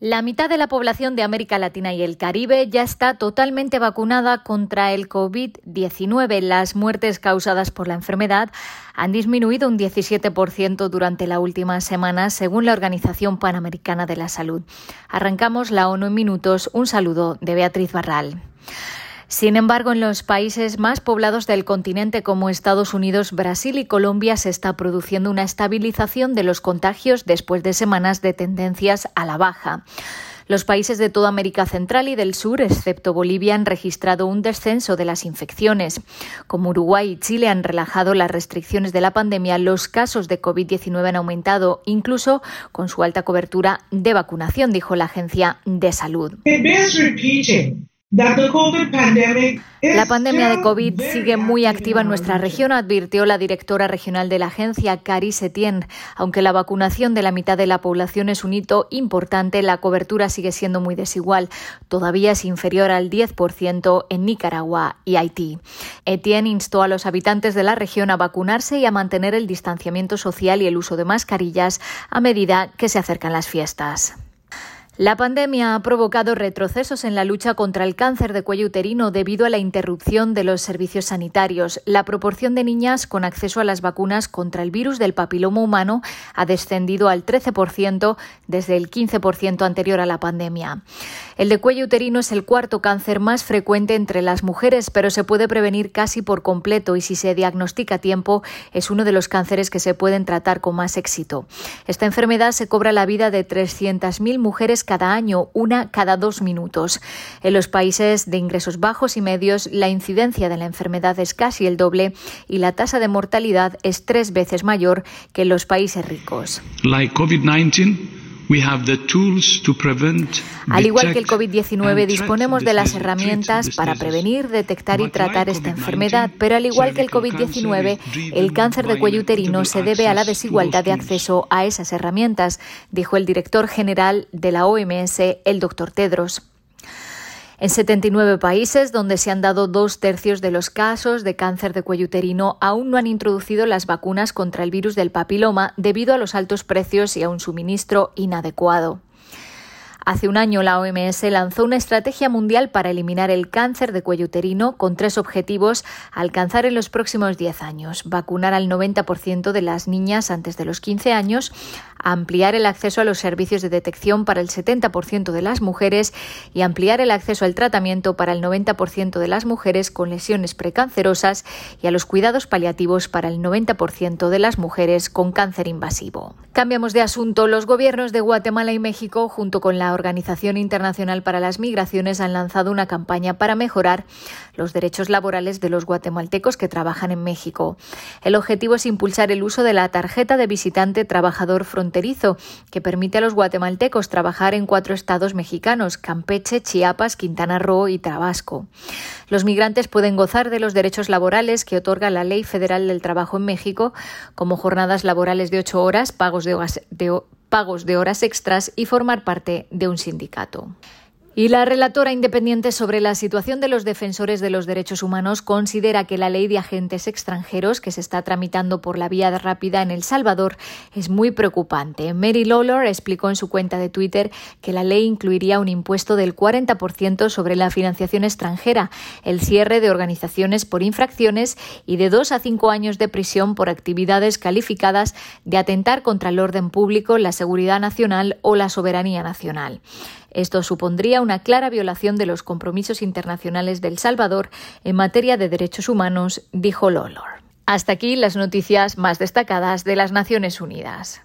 La mitad de la población de América Latina y el Caribe ya está totalmente vacunada contra el COVID-19. Las muertes causadas por la enfermedad han disminuido un 17% durante la última semana, según la Organización Panamericana de la Salud. Arrancamos la ONU en minutos. Un saludo de Beatriz Barral. Sin embargo, en los países más poblados del continente como Estados Unidos, Brasil y Colombia se está produciendo una estabilización de los contagios después de semanas de tendencias a la baja. Los países de toda América Central y del Sur, excepto Bolivia, han registrado un descenso de las infecciones. Como Uruguay y Chile han relajado las restricciones de la pandemia, los casos de COVID-19 han aumentado, incluso con su alta cobertura de vacunación, dijo la Agencia de Salud. La pandemia de COVID sigue muy activa en nuestra región, advirtió la directora regional de la agencia, Cari Setien. Aunque la vacunación de la mitad de la población es un hito importante, la cobertura sigue siendo muy desigual. Todavía es inferior al 10% en Nicaragua y Haití. Etienne instó a los habitantes de la región a vacunarse y a mantener el distanciamiento social y el uso de mascarillas a medida que se acercan las fiestas. La pandemia ha provocado retrocesos en la lucha contra el cáncer de cuello uterino debido a la interrupción de los servicios sanitarios. La proporción de niñas con acceso a las vacunas contra el virus del papiloma humano ha descendido al 13% desde el 15% anterior a la pandemia. El de cuello uterino es el cuarto cáncer más frecuente entre las mujeres, pero se puede prevenir casi por completo y si se diagnostica a tiempo es uno de los cánceres que se pueden tratar con más éxito. Esta enfermedad se cobra la vida de 300.000 mujeres cada año, una cada dos minutos. En los países de ingresos bajos y medios, la incidencia de la enfermedad es casi el doble y la tasa de mortalidad es tres veces mayor que en los países ricos. Al igual que el COVID-19, disponemos de las herramientas para prevenir, detectar y tratar esta enfermedad, pero al igual que el COVID-19, el cáncer de cuello uterino se debe a la desigualdad de acceso a esas herramientas, dijo el director general de la OMS, el doctor Tedros. En 79 países, donde se han dado dos tercios de los casos de cáncer de cuello uterino, aún no han introducido las vacunas contra el virus del papiloma debido a los altos precios y a un suministro inadecuado. Hace un año la OMS lanzó una estrategia mundial para eliminar el cáncer de cuello uterino con tres objetivos a alcanzar en los próximos 10 años. Vacunar al 90% de las niñas antes de los 15 años, ampliar el acceso a los servicios de detección para el 70% de las mujeres y ampliar el acceso al tratamiento para el 90% de las mujeres con lesiones precancerosas y a los cuidados paliativos para el 90% de las mujeres con cáncer invasivo. Cambiamos de asunto. Los gobiernos de Guatemala y México, junto con la Organización Internacional para las Migraciones han lanzado una campaña para mejorar los derechos laborales de los guatemaltecos que trabajan en México. El objetivo es impulsar el uso de la tarjeta de visitante trabajador fronterizo, que permite a los guatemaltecos trabajar en cuatro estados mexicanos, Campeche, Chiapas, Quintana Roo y Tabasco. Los migrantes pueden gozar de los derechos laborales que otorga la Ley Federal del Trabajo en México, como jornadas laborales de ocho horas, pagos de, pagos de horas extras y formar parte de un sindicato. Y la relatora independiente sobre la situación de los defensores de los derechos humanos considera que la ley de agentes extranjeros que se está tramitando por la vía rápida en El Salvador es muy preocupante. Mary Lawlor explicó en su cuenta de Twitter que la ley incluiría un impuesto del 40% sobre la financiación extranjera, el cierre de organizaciones por infracciones y de dos a cinco años de prisión por actividades calificadas de atentar contra el orden público, la seguridad nacional o la soberanía nacional. Esto supondría una clara violación de los compromisos internacionales del Salvador en materia de derechos humanos, dijo Lolor. Hasta aquí las noticias más destacadas de las Naciones Unidas.